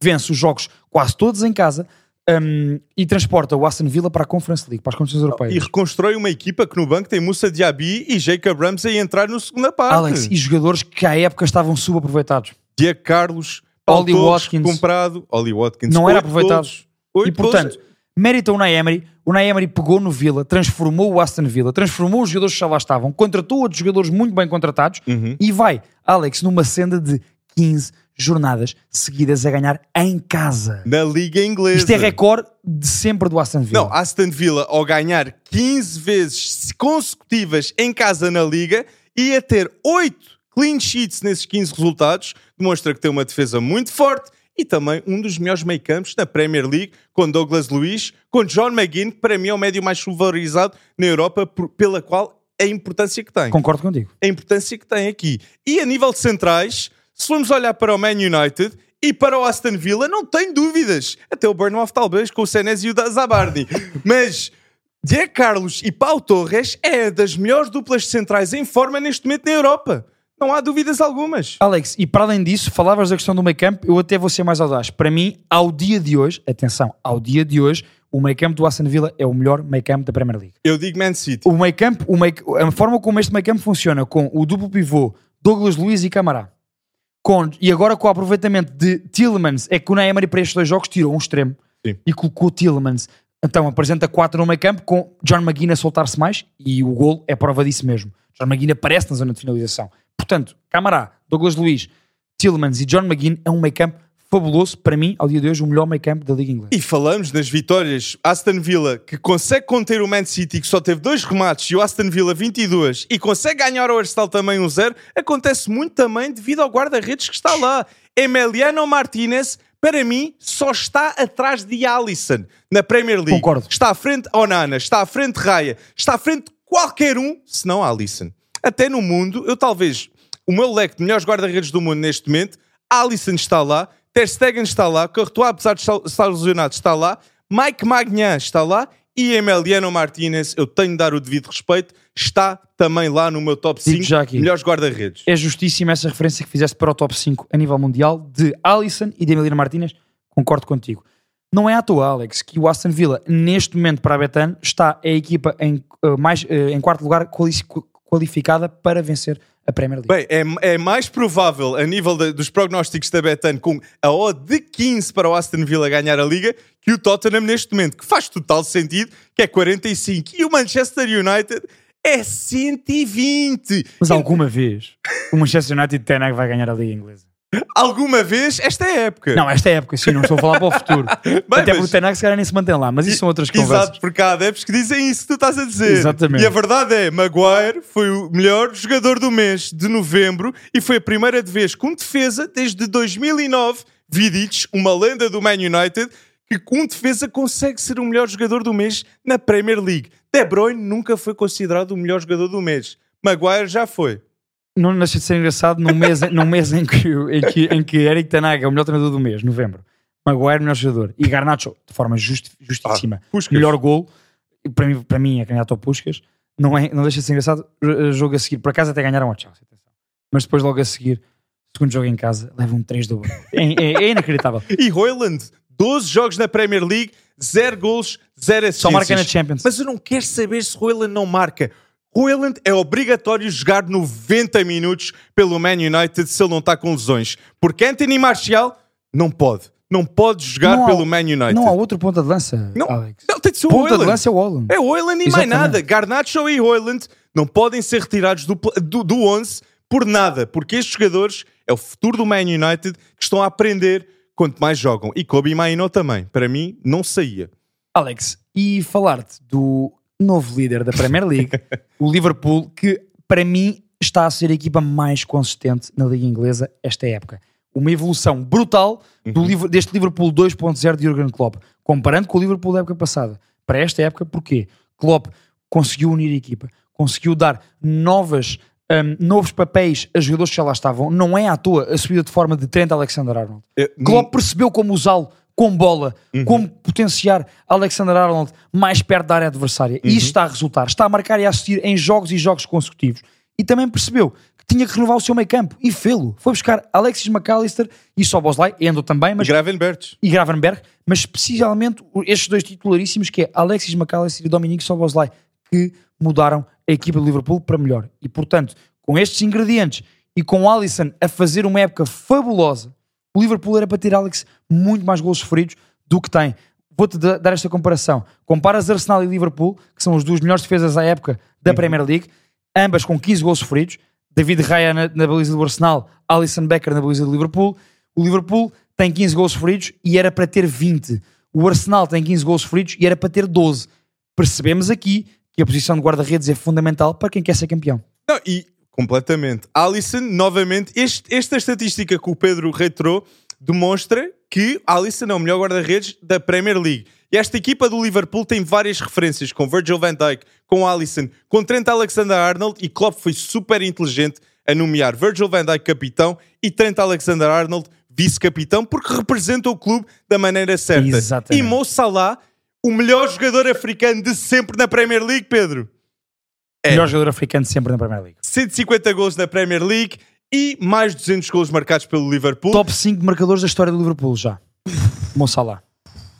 vence os jogos quase todos em casa um, e transporta o Aston Villa para a Conference League, para as competições europeias. E reconstrói uma equipa que no banco tem Moussa Diaby e Jacob Ramsey a entrar na segunda parte. Alex, e jogadores que à época estavam subaproveitados. Diego Carlos, Paulo Oli Watkins. comprado, Oli Watkins, Não era aproveitado. oito E portanto, golos. mérito ao Unai Emery. O Unai Emery pegou no Villa, transformou o Aston Villa, transformou os jogadores que já lá estavam, contratou outros jogadores muito bem contratados Uhum. e vai, Alex, numa senda de 15 jornadas seguidas a ganhar em casa. na Liga Inglesa. Isto é recorde de sempre do Aston Villa. Não, Aston Villa, ao ganhar 15 vezes consecutivas em casa na Liga e a ter 8 clean sheets nesses 15 resultados, demonstra que tem uma defesa muito forte e também um dos melhores meio campos na Premier League, com Douglas Luiz, com John McGinn, que para mim é o médio mais valorizado na Europa, por- pela qual a importância que tem Concordo contigo. a importância que tem aqui. E a nível de centrais, se formos olhar para o Man United e para o Aston Villa, não tenho dúvidas. Até o Bournemouth talvez, com o Senesi e o Zabardi. Mas Diego Carlos e Pau Torres é das melhores duplas centrais em forma neste momento na Europa. Não há dúvidas algumas. Alex, e para além disso, falavas da questão do meio campo, eu até vou ser mais audaz. Para mim, ao dia de hoje, atenção, ao dia de hoje, o meio campo do Aston Villa é o melhor meio campo da Premier League. Eu digo Man City. O meio campo, o a forma como este meio campo funciona com o duplo pivô Douglas Luiz e Camará, com, e agora com o aproveitamento de Tillmans, é que o Neymar para estes dois jogos tirou um extremo Sim. e colocou Tillmans. Então apresenta quatro no meio campo com John McGinn a soltar-se mais e o gol é prova disso mesmo. John McGinn aparece na zona de finalização. Portanto, Camará, Douglas Luiz, Tillmans e John McGinn é um meio campo fabuloso. Para mim, ao dia de hoje, o melhor meio campo da Liga Inglesa. E falamos nas vitórias Aston Villa que consegue conter o Man City que só teve dois remates e o Aston Villa 22 e consegue ganhar ao Arsenal também um zero acontece muito também devido ao guarda-redes que está lá Emiliano Martinez para mim só está atrás de Alisson na Premier League Concordo. está à frente Onana está à frente Raya está à frente qualquer um se não Alisson até no mundo eu talvez o meu leque de melhores guarda-redes do mundo neste momento Alisson está lá, Ter Stegen está lá, Courtois, apesar de estar- lesionado, está lá, Mike Magnan está lá e Emiliano Martinez, eu tenho de dar o devido respeito, está também lá no meu top Digo 5 já aqui. melhores guarda-redes. É justíssima essa referência que fizeste para o top 5 a nível mundial de Alisson e de Emiliano Martínez. Concordo contigo. Não é à toa, Alex, que o Aston Villa, neste momento para a Betano, está a equipa em, eh, mais, eh, em quarto lugar quali- qualificada para vencer a Premier League. Bem, é, é mais provável a nível de- dos prognósticos da Betan com a odd de 15 para o Aston Villa ganhar a Liga que o Tottenham neste momento, que faz total sentido, que é 45. E o Manchester United é 120. Mas alguma vez o Manchester United Ten Hag vai ganhar a Liga Inglesa? Alguma vez esta época. Não, esta é a época, sim, não estou a falar para o futuro. Até mas- porque o Ten Hag se calhar nem se mantém lá, mas isso são outras conversas. Exato, porque há adeptos que dizem isso que tu estás a dizer. Exatamente. E a verdade é, Maguire foi o melhor jogador do mês de novembro e foi a primeira vez com defesa desde 2009. Vidic, uma lenda do Man United, que com defesa consegue ser o melhor jogador do mês na Premier League. De Bruyne nunca foi considerado o melhor jogador do mês. Maguire já foi. Não deixa de ser engraçado num mês, num mês em, que, em, que, em que Eric Tanaga é o melhor treinador do mês, novembro. Maguire, melhor jogador. E Garnacho, de forma justi- justíssima. Ah, melhor gol. Para mim, para mim é candidato ao Puscas. Não, é, não deixa de ser engraçado. eh, Jogo a seguir. Por acaso até ganharam ao Chelsea. Mas depois, logo a seguir, segundo jogo em casa, levam um 3 do. É, é, é inacreditável. E Hoyland, 12 jogos na Premier League, 0 gols, 0 assistências. Só marca na Champions. Mas eu não quero saber se Hoyland não marca. Hoyland é obrigatório jogar 90 minutos pelo Man United se ele não está com lesões. Porque Anthony Martial não pode. Não pode jogar Não há- pelo Man United. Não há outro ponta de lança, Não, Alex. não, tem de ser o Ponta de lança é o Holland. É Hoyland e mais Exatamente. nada. Garnacho e Hoyland não podem ser retirados do, do, do 11 por nada, porque estes jogadores é o futuro do Man United que estão a aprender quanto mais jogam. E Kobe Maino também. Para mim, não saía. Alex, e falar-te do novo líder da Premier League, o Liverpool, que para mim está a ser a equipa mais consistente na Liga Inglesa esta época. Uma evolução brutal do Liver- deste Liverpool 2.0 de Jurgen Klopp, comparando com o Liverpool da época passada. Para esta época, porquê? Klopp conseguiu unir a equipa, conseguiu dar novas, hum, novos papéis a jogadores que já lá estavam. Não é à toa a subida de forma de Trent Alexander-Arnold. Klopp percebeu como usá-lo com bola, como potenciar Alexander Arnold mais perto da área adversária. E isto está a resultar. Está a marcar e a assistir em jogos e jogos consecutivos. E também percebeu que tinha que renovar o seu meio campo e fê-lo. Foi buscar Alexis McAllister e Soboslai, Endo também, mas Gravenberch. e Gravenberg, mas especialmente estes dois titularíssimos que é Alexis McAllister e Dominique Soboslai, que mudaram a equipa do Liverpool para melhor. E portanto, com estes ingredientes e com o Alisson a fazer uma época fabulosa, o Liverpool era para ter Alex muito mais gols sofridos do que tem. Vou-te da- dar esta comparação. Comparas Arsenal e Liverpool, que são as duas melhores defesas à época da Premier League, ambas com 15 gols sofridos. David Raya na, na baliza do Arsenal, Alisson Becker na baliza do Liverpool. O Liverpool tem 15 gols sofridos e era para ter 20. O Arsenal tem 15 gols sofridos e era para ter 12. Percebemos aqui que a posição de guarda-redes é fundamental para quem quer ser campeão. Não, e completamente. Alisson, novamente, este- esta estatística que o Pedro reiterou demonstra que Alisson é o melhor guarda-redes da Premier League. E esta equipa do Liverpool tem várias referências, com Virgil van Dijk, com Alisson, com Trent Alexander-Arnold, e Klopp foi super inteligente a nomear Virgil van Dijk capitão e Trent Alexander-Arnold vice-capitão, porque representa o clube da maneira certa. Exatamente. E Mo Salah, o melhor jogador africano de sempre na Premier League, Pedro. É. Melhor jogador africano sempre na Premier League. 150 gols na Premier League e mais 200 gols marcados pelo Liverpool. Top 5 marcadores da história do Liverpool já. Mo Salah.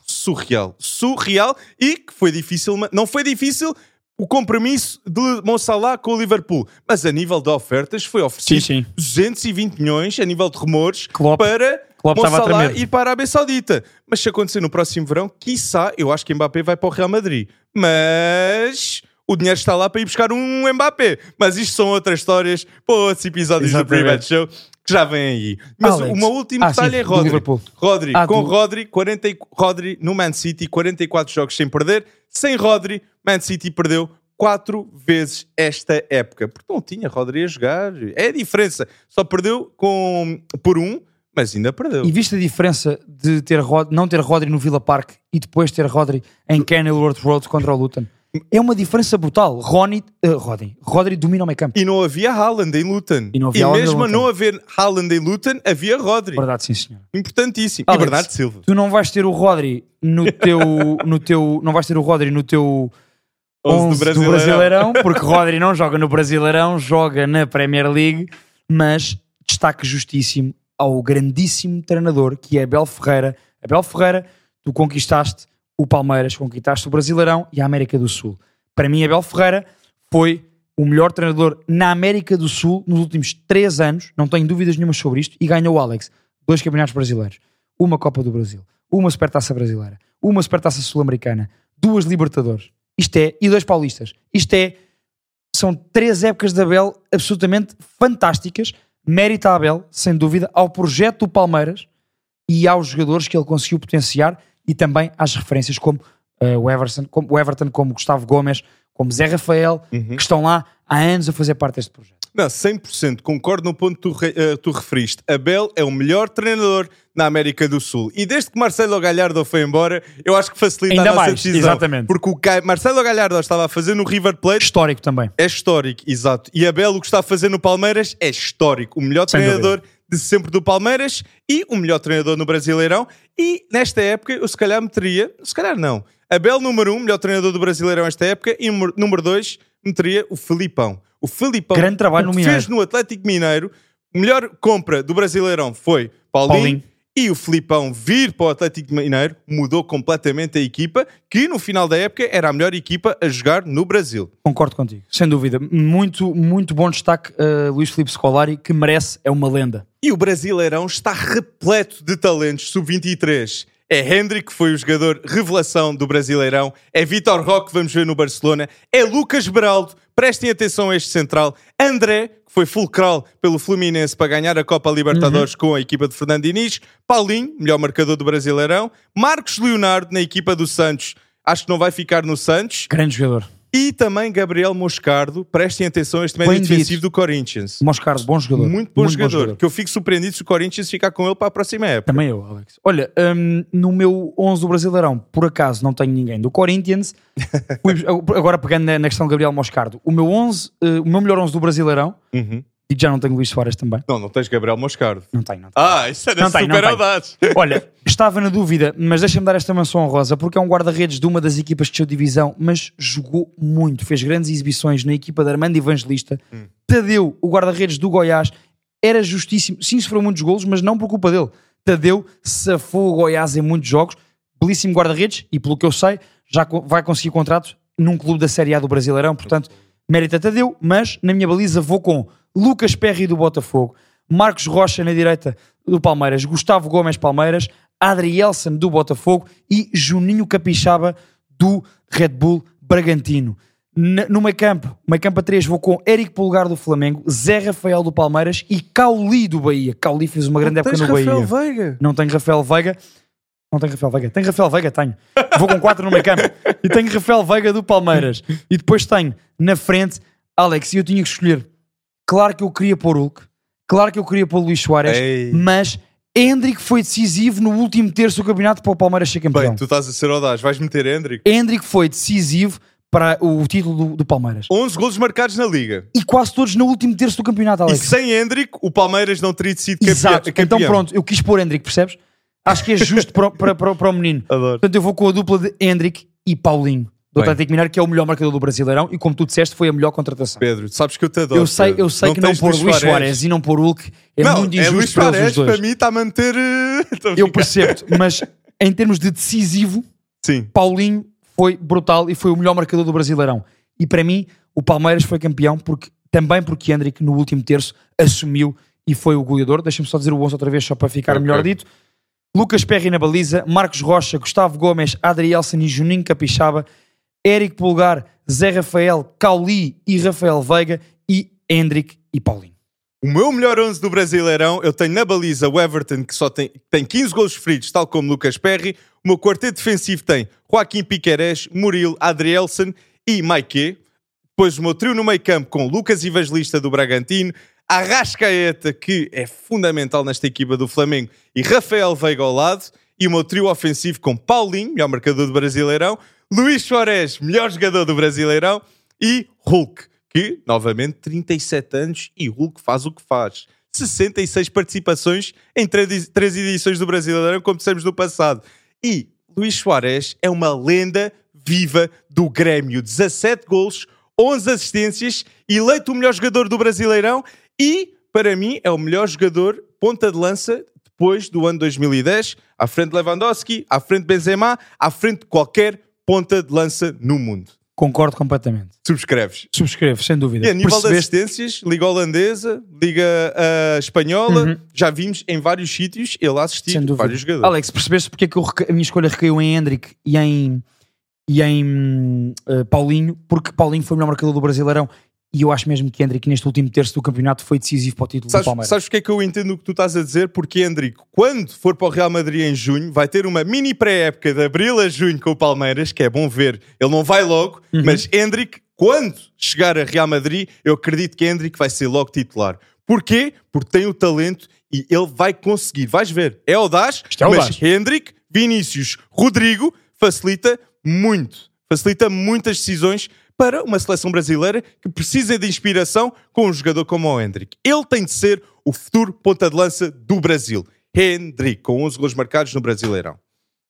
Surreal. Surreal e que foi difícil, não foi difícil o compromisso de Mo Salah com o Liverpool, mas a nível de ofertas foi oferecido Sim, sim. 220 milhões a nível de rumores Klopp- para Klopp Mo Salah ir para a Arábia Saudita. Mas se acontecer no próximo verão, quiçá, eu acho que Mbappé vai para o Real Madrid. Mas o dinheiro está lá para ir buscar um Mbappé. Mas isto são outras histórias para outros episódios Exatamente. do Private Show que já vêm aí. Mas Alex. uma última Ah, detalhe sim, é Rodri. Rodri, Ah, com do- Rodri, 40, e- Rodri no Man City, 44 jogos sem perder. Sem Rodri, Man City perdeu quatro vezes esta época. Porque não tinha Rodri a jogar. É a diferença. Só perdeu com, por um, mas ainda perdeu. E viste a diferença de ter Rod- não ter Rodri no Villa Park e depois ter Rodri em Kenilworth Road contra o Luton? É uma diferença brutal. Ronnie, eh, Rodri, Rodri domina o meio campo. E não havia Haaland em Luton. E não havia Haaland em mesmo a não haver Haaland em Luton, havia Rodri. Verdade, sim, senhor. Importantíssimo. Alex, e Bernardo Silva. Tu não vais ter o Rodri no teu, no teu, não vais ter o Rodri no teu 11 do Brasileirão, porque Rodri não joga no Brasileirão, joga na Premier League, mas destaque justíssimo ao grandíssimo treinador que é Abel Ferreira. Abel Ferreira, tu conquistaste o Palmeiras, conquistaste o Brasileirão e a América do Sul. Para mim, Abel Ferreira foi o melhor treinador na América do Sul nos últimos três anos, não tenho dúvidas nenhumas sobre isto, e ganhou o Alex dois campeonatos brasileiros, uma Copa do Brasil, uma Supertaça Brasileira, uma Supertaça Sul-Americana, duas Libertadores. Isto é, e dois paulistas. Isto é, são três épocas de Abel absolutamente fantásticas. Mérito a Abel, sem dúvida, ao projeto do Palmeiras e aos jogadores que ele conseguiu potenciar e também às referências como, eh, o, Everton, como o Everton, como Gustavo Gomes, como Zé Rafael, que estão lá há anos a fazer parte deste projeto. Não, 100%. Concordo no ponto que tu, eh, tu referiste. Abel é o melhor treinador na América do Sul. E desde que Marcelo Gallardo foi embora, eu acho que facilita Ainda a nossa mais, decisão. exatamente. Porque o Marcelo Gallardo estava a fazer no River Plate Histórico também. é histórico, exato. E Abel o que está a fazer no Palmeiras é histórico. O melhor Sem treinador de sempre do Palmeiras e o melhor treinador no Brasileirão. E nesta época eu se calhar meteria, se calhar não, Abel número um, melhor treinador do Brasileirão esta época, e número- número dois, meteria o Filipão. O Filipão, Grande trabalho no que Mineiro. fez no Atlético Mineiro, melhor compra do Brasileirão foi Paulinho. Paulinho. E o Filipão vir para o Atlético Mineiro mudou completamente a equipa, que no final da época era a melhor equipa a jogar no Brasil. Concordo contigo, sem dúvida. Muito, muito bom destaque, uh, Luís Filipe Scolari, que merece, é uma lenda. E o Brasileirão está repleto de talentos sub-23. É Hendrick, que foi o jogador revelação do Brasileirão. É Vitor Roque, que vamos ver no Barcelona. É Lucas Beraldo, prestem atenção a este central. André, foi fulcral pelo Fluminense para ganhar a Copa Libertadores com a equipa de Fernando Diniz. Paulinho, melhor marcador do Brasileirão. Marcos Leonardo, na equipa do Santos. Acho que não vai ficar no Santos. Grande jogador. E também Gabriel Moscardo. Prestem atenção a este médio defensivo do Corinthians. Moscardo, bom jogador. Muito bom, jogador, Que eu fico surpreendido se o Corinthians ficar com ele para a próxima época. Também eu, Alex. Olha, hum, no meu 11 do Brasileirão, por acaso não tenho ninguém do Corinthians. Agora pegando na questão do Gabriel Moscardo, o meu 11, eh, o meu melhor 11 do Brasileirão, Uhum. E já não tenho Luís Soares também. Não, não tens Gabriel Moscardo. Não tenho, não tenho. Ah, isso era Não super não tem. audaz. Olha, estava na dúvida, mas deixa-me dar esta menção honrosa, porque é um guarda-redes de uma das equipas de sua divisão, mas jogou muito, fez grandes exibições na equipa de Armando Evangelista. Tadeu, o guarda-redes do Goiás, era justíssimo. Sim, sofreu muitos golos, mas não por culpa dele. Tadeu safou o Goiás em muitos jogos, belíssimo guarda-redes, e pelo que eu sei, já vai conseguir contrato num clube da Série A do Brasileirão, portanto, mérito a Tadeu, mas na minha baliza vou com Lucas Perry do Botafogo, Marcos Rocha na direita do Palmeiras, Gustavo Gomes Palmeiras, Adrielson do Botafogo e Juninho Capixaba do Red Bull Bragantino. No meio campo, meio campo a 3, vou com Eric Pulgar do Flamengo, Zé Rafael do Palmeiras e Cauli do Bahia. Cauli fez uma grande época Tens no Rafael Bahia. Veiga. Não tenho Rafael Veiga. Não tenho Rafael Veiga. Tenho Rafael Veiga? Tenho. Vou com 4 no meio campo. E tenho Rafael Veiga do Palmeiras. E depois tenho na frente Alex. E eu tinha que escolher. Claro que eu queria pôr Hulk. Claro que eu queria pôr Luís Soares. Ei. Mas Hendrick foi decisivo no último terço do campeonato para o Palmeiras ser campeão. Bem, tu estás a ser audaz. Vais meter Hendrick. Hendrick foi decisivo para o título do, do Palmeiras. 11 golos marcados na Liga. E quase todos no último terço do campeonato, E Alex. sem Hendrick, o Palmeiras não teria sido campeão. Exato. campeão. Então pronto, eu quis pôr Hendrick, percebes? Acho que é justo para, para, para, para o menino. Adoro. Portanto, eu vou com a dupla de Hendrick e Paulinho, do Bem. Atlético Mineiro, que é o melhor marcador do Brasileirão e, como tu disseste, foi a melhor contratação. Pedro, sabes que eu te adoro. Eu sei, Pedro. eu sei que não pôr Luís Soares e não pôr Hulk é não, muito é injusto Luís para eles Soares, dois. para mim está a manter. eh, Eu percebo, mas em termos de decisivo, Sim. Paulinho foi brutal e foi o melhor marcador do Brasileirão. E para mim, o Palmeiras foi campeão porque, também porque Hendrick, no último terço, assumiu e foi o goleador. Deixa-me só dizer o 11 outra vez, só para ficar Ok. melhor dito. Lucas Perry na baliza, Marcos Rocha, Gustavo Gomes, Adrielson e Juninho Capixaba, Eric Pulgar, Zé Rafael, Cauli e Rafael Veiga e Hendrick e Paulinho. O meu melhor 11 do Brasileirão, eu tenho na baliza o Everton, que só tem, tem 15 golos feridos, tal como Lucas Perry. O meu quarteto defensivo tem Joaquim Piqueires, Murilo, Adrielson e Maike. Depois o meu trio no meio campo com Lucas Evangelista do Bragantino, Arrascaeta, que é fundamental nesta equipa do Flamengo, e Rafael Veiga ao lado. E o meu trio ofensivo com Paulinho, melhor marcador do Brasileirão, Luís Soares, melhor jogador do Brasileirão, e Hulk, que, novamente, 37 anos e Hulk faz o que faz. 66 participações em três edições do Brasileirão, como dissemos no passado. E Luís Soares é uma lenda viva do Grêmio. 17 gols, 11 assistências, eleito o melhor jogador do Brasileirão e, para mim, é o melhor jogador ponta de lança depois do ano 2010, à frente de Lewandowski, à frente de Benzema, à frente de qualquer ponta de lança no mundo. Concordo completamente. Subscreves. Subscrevo, sem dúvida. E a nível de Percebeste? assistências, Liga Holandesa, Liga ah, Espanhola, já vimos em vários sítios ele a assistir Sem dúvida. vários jogadores. Alex, percebeste porque é que reca- a minha escolha recaiu em Hendrick e em, e em eh, Paulinho? Porque Paulinho foi o melhor marcador do Brasileirão e eu acho mesmo que Hendrick neste último terço do campeonato foi decisivo para o título do Sabes, Palmeiras. sabes porque é que eu entendo o que tu estás a dizer? Porque Hendrick, quando for para o Real Madrid em junho, vai ter uma mini pré-época de abril a junho com o Palmeiras, que é bom ver. Ele não vai logo, Uhum. mas Hendrick, quando chegar a Real Madrid, eu acredito que Hendrick vai ser logo titular. Porquê? Porque tem o talento e ele vai conseguir. Vais ver. É audaz, Isto é mas audaz. Hendrick, Vinícius, Rodrigo facilita muito. Facilita muitas decisões para uma seleção brasileira que precisa de inspiração com um jogador como o Hendrick. Ele tem de ser o futuro ponta de lança do Brasil. Hendrick, com 11 gols marcados no Brasileirão.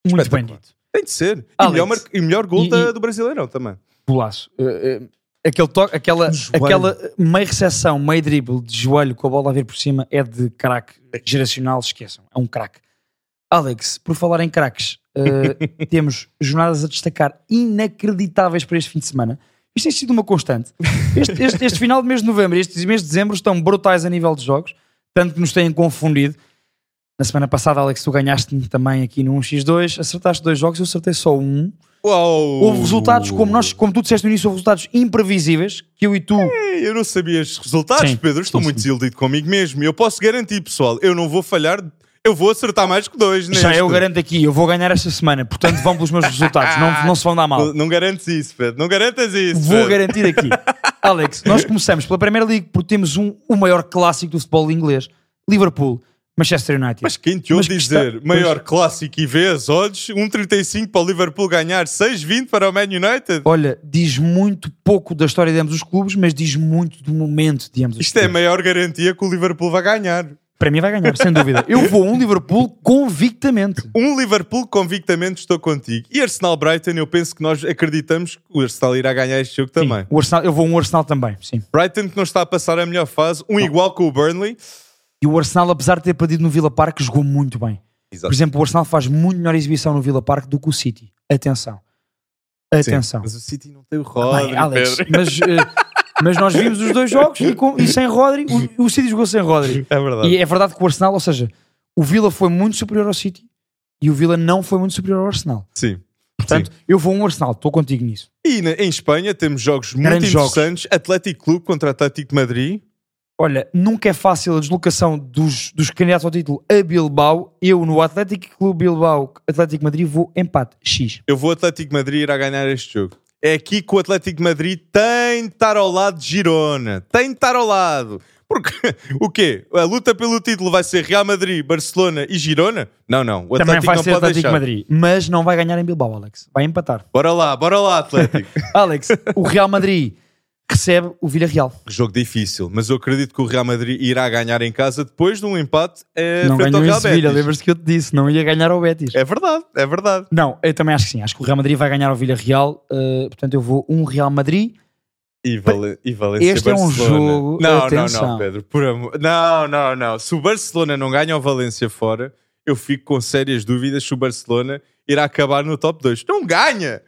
Muito bem dito. Tem de ser. E melhor, mar- e melhor gol E- da- e- do Brasileirão também. Golaço. Eh, eh, aquele toque, aquela, aquela meio recepção, meio dribble de joelho com a bola a vir por cima é de craque geracional, esqueçam. É um craque. Alex, por falar em craques, eh, temos jornadas a destacar inacreditáveis para este fim de semana. Isto tem sido uma constante. Este, este- este final de mês de novembro e este mês de dezembro estão brutais a nível de jogos, tanto que nos têm confundido. Na semana passada, Alex, tu ganhaste-me também aqui no 1x2, acertaste dois jogos, eu acertei só um. Uau! Houve resultados, como, nós, como tu disseste no início, houve resultados imprevisíveis que eu e tu. Ei, Eu não sabia estes resultados, Sim, Pedro. Estou sim, muito sim. desiludido comigo mesmo. Eu posso garantir, pessoal, eu não vou falhar. Eu vou acertar mais que dois neste. Já eu garanto aqui, eu vou ganhar esta semana, portanto vão pelos meus resultados, não, não se vão dar mal. Não, não garantes isso, Pedro. Não garantas isso. Vou Pedro. garantir aqui. Alex, nós começamos pela Premier League porque temos um, o maior clássico do futebol inglês. Liverpool Manchester United. Mas quem te ouve dizer está- maior clássico e vê as odds, 1,35 para o Liverpool ganhar, 6,20 para o Man United? Olha, diz muito pouco da história de ambos os clubes, mas diz muito do momento de ambos os Isto é a clubes. maior garantia que o Liverpool vai ganhar. Para mim vai ganhar, sem dúvida. Eu vou a um Liverpool convictamente. Um Liverpool, convictamente estou contigo. E Arsenal Brighton, eu penso que nós acreditamos que o Arsenal irá ganhar este jogo Sim, também. o Arsenal, eu vou a um Arsenal também, sim. Brighton que não está a passar a melhor fase, um igual com o Burnley. E o Arsenal, apesar de ter perdido no Villa Park, jogou muito bem. Por exemplo, o Arsenal faz muito melhor exibição no Villa Park do que o City. Atenção. Atenção. Mas o City não tem o Rodri, Alex, Pedro. mas, eh, mas nós vimos os dois jogos e, com- e sem Rodri, o, o City jogou sem Rodri. É verdade. E é verdade que o Arsenal, ou seja, o Villa foi muito superior ao City e o Villa não foi muito superior ao Arsenal. Sim. Portanto, eu vou um Arsenal, estou contigo nisso. E na- em Espanha temos jogos muito Grandes jogos. interessantes. Atlético Clube contra Atlético de Madrid. Olha, nunca é fácil a deslocação dos, dos candidatos ao título a Bilbao. Eu, no Atlético Clube Bilbao, Atlético Madrid, vou empate X. Eu vou Atlético Madrid irá ganhar este jogo. É aqui que o Atlético de Madrid tem de estar ao lado de Girona. Tem de estar ao lado. Porque o quê? A luta pelo título vai ser Real Madrid, Barcelona e Girona? Não, não. O Também Atlético vai não ser pode Atlético deixar. Madrid, mas não vai ganhar em Bilbao, Alex. Vai empatar. Bora lá, bora lá, Atlético. Alex, o Real Madrid recebe o Villarreal. jogo difícil, mas eu acredito que o Real Madrid irá ganhar em casa depois de um empate é, não frente ao Real Sevilha, Betis. lembras-te que eu te disse, não ia ganhar ao Betis. É verdade, é verdade. Não, eu também acho que sim. Acho que o Real Madrid vai ganhar ao Villarreal. uh, portanto, eu vou um Real Madrid. E, Valen e Valência Este é um Barcelona. jogo, Não, não, atenção. não, Pedro. Por amor... Não, não, não. Se o Barcelona não ganha o Valência fora, eu fico com sérias dúvidas se o Barcelona irá acabar no top 2. Não ganha!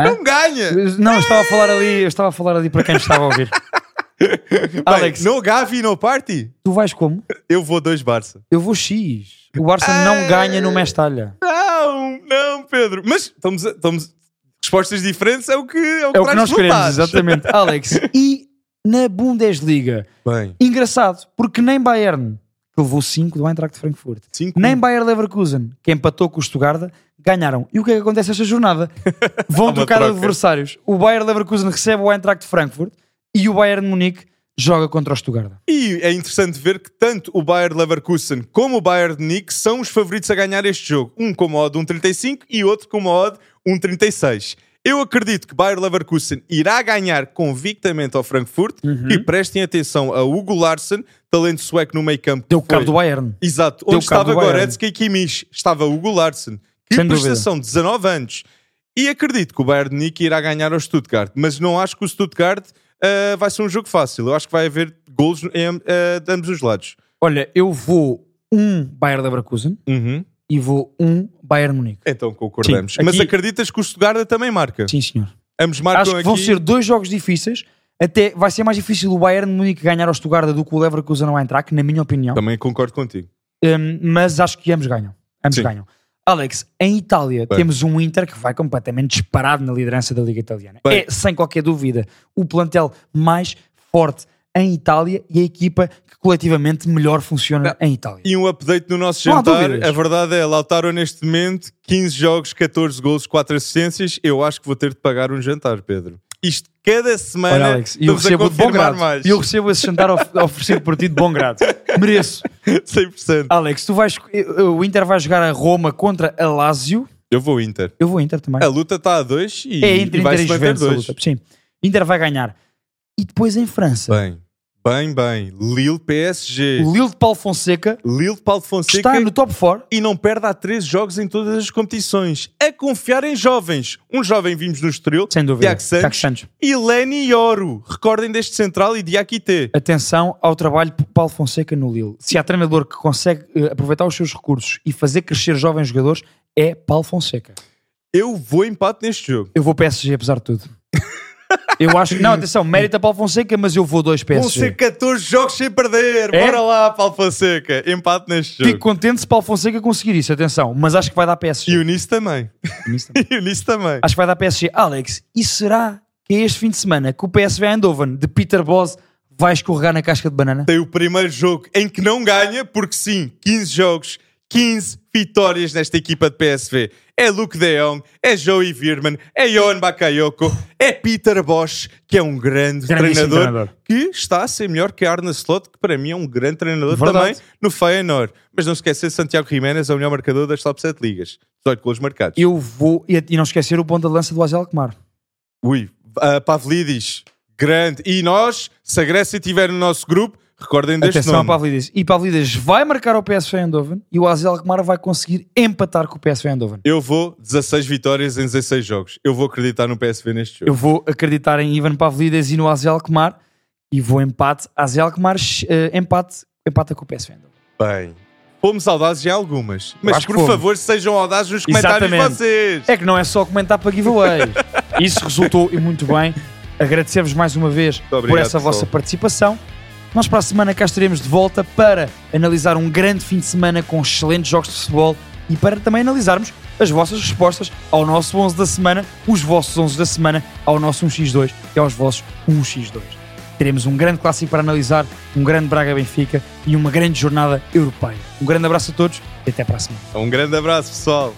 Hã? Não ganha! Não, eu estava a falar ali, eu estava a falar ali para quem estava a ouvir. Alex, Bem, no Gavi, no Party, tu vais como? eu vou 2 Barça. Eu vou X. O Barça não ganha no Mestalha. Não, não, Pedro. Mas estamos, a- estamos... Respostas diferentes é o que é o que, É o que traz nós queremos, resultados. exatamente. Alex, e na Bundesliga, Bem, engraçado, porque nem Bayern, que levou 5 do Eintracht de Frankfurt, cinco... nem Bayer Leverkusen, que empatou com o Stuttgart, ganharam. E o que é que acontece esta jornada? Vão trocar troca. adversários. O Bayer Leverkusen recebe o Eintracht de Frankfurt e o Bayern de Munique joga contra o Stuttgart. E é interessante ver que tanto o Bayer Leverkusen como o Bayern de Munique são os favoritos a ganhar este jogo. Um com uma odd 1.35 e outro com uma odd 1.36. Eu acredito que Bayer Leverkusen irá ganhar convictamente ao Frankfurt Uhum. e prestem atenção a Hugo Larsen, talento sueco no meio campo. Deu cabo do Bayern. Exato, Deu onde estava Bayern. Goretzka e Kimmich. Estava Hugo Larsen. Que Sem dúvida. prestação, 19 anos. E acredito que o Bayern de Munique irá ganhar ao Stuttgart, mas não acho que o Stuttgart ah, vai ser um jogo fácil. Eu acho que vai haver golos em, ah, de ambos os lados. Olha, eu vou um Bayer Leverkusen Uhum. E vou um Bayern Munique. Então concordamos. Sim, aqui- Mas acreditas que o Stuttgart também marca? Sim, senhor. Ambos marcam Acho que aqui. vão ser dois jogos difíceis. Até vai ser mais difícil o Bayern de Munique ganhar ao Stuttgart do que o Leverkusen ao Eintracht, na minha opinião. Também concordo contigo. Um, mas acho que ambos ganham. Ambos Sim. ganham. Alex, em Itália Bem. temos um Inter que vai completamente disparado na liderança da Liga Italiana. Bem. É, sem qualquer dúvida, o plantel mais forte em Itália e a equipa que coletivamente melhor funciona em Itália. E um update no nosso jantar. A verdade é, Lautaro neste momento, 15 jogos, 14 gols, 4 assistências. Eu acho que vou ter de pagar um jantar, Pedro. Isto cada semana Olha, Alex, e eu recebo de bom grado. mais. E eu recebo esse jantar of- oferecido por ti de bom grado. Mereço. 100%. Alex, tu vais. O Inter vai jogar a Roma contra a Lazio. Eu vou Inter. Eu vou Inter também. A luta está a 2 e, é e Inter, vai Inter se e manter Juventus. a 2. luta. Sim. Inter vai ganhar. E depois em França, Bem, bem, bem. Lille PSG. Lille de Paulo Fonseca Lille de Paulo Fonseca está no top 4. e não perde há 13 jogos em todas as competições. A confiar em jovens. Um jovem vimos no Estoril, Sem dúvida. Tiago Santos, Tiago Santos. e Lenny Oro. Recordem deste central e Diakité. Atenção ao trabalho de Paulo Fonseca no Lille. Se há treinador que consegue eh, aproveitar os seus recursos e fazer crescer jovens jogadores, é Paulo Fonseca. Eu vou empate neste jogo. Eu vou PSG, apesar de tudo. Eu acho que. Não, atenção, mérito a Paulo Fonseca, mas eu vou dois Vão PSG. ser 14 jogos sem perder. É? Bora lá, Paulo Fonseca. Empate neste jogo. Fico contente se Paulo Fonseca conseguir isso, atenção, mas acho que vai dar E PSG. o Nice também. E o Nice também. Acho que vai dar PSG. Alex, e será que é este fim de semana que o PSV Eindhoven de Peter Bosz vai escorregar na casca de banana? Tem o primeiro jogo em que não ganha, porque sim, 15 jogos, 15 vitórias nesta equipa de PSV. É Luke de Jong, é Joey Virman, é Johan Bakayoko, é Peter Bosch, que é um grande treinador, treinador. que está a ser melhor que Arne Slot, que para mim é um grande treinador Verdade. também no Feyenoord. Mas não esquecer, Santiago Jiménez é o melhor marcador das top 7 ligas. 18 golos marcados. Eu vou. E, e não esquecer o ponto de lança do Azel Alkmaar. Ui, uh, Pavlidis, grande. E nós, se a Grécia estiver no nosso grupo, recordem deste Atenção nome. Pavlidis. E Pavlidis vai marcar o PSV Eindhoven e o Azel Alkmaar vai conseguir empatar com o PSV Eindhoven. Eu vou 16 vitórias em 16 jogos. Eu vou acreditar no PSV neste jogo. Eu vou acreditar em Ivan Pavlidis e no Azel Alkmaar e vou empate. Azel Alkmaar eh, empate, empata com o PSV Eindhoven. Bem, fomos audazes em algumas. Mas por fomos. favor, sejam audazes nos comentários Exatamente. vocês. É que não é só comentar para giveaway. Isso resultou e muito bem. Agradecer-vos mais uma vez por obrigado, essa pessoal. vossa participação. Nós para a semana cá estaremos de volta para analisar um grande fim de semana com excelentes jogos de futebol e para também analisarmos as vossas respostas ao nosso 11 da semana, os vossos 11 da semana, ao nosso 1x2 e aos vossos 1x2. Teremos um grande clássico para analisar, um grande Braga-Benfica e uma grande jornada europeia. Um grande abraço a todos e até para a semana. Um grande abraço, pessoal.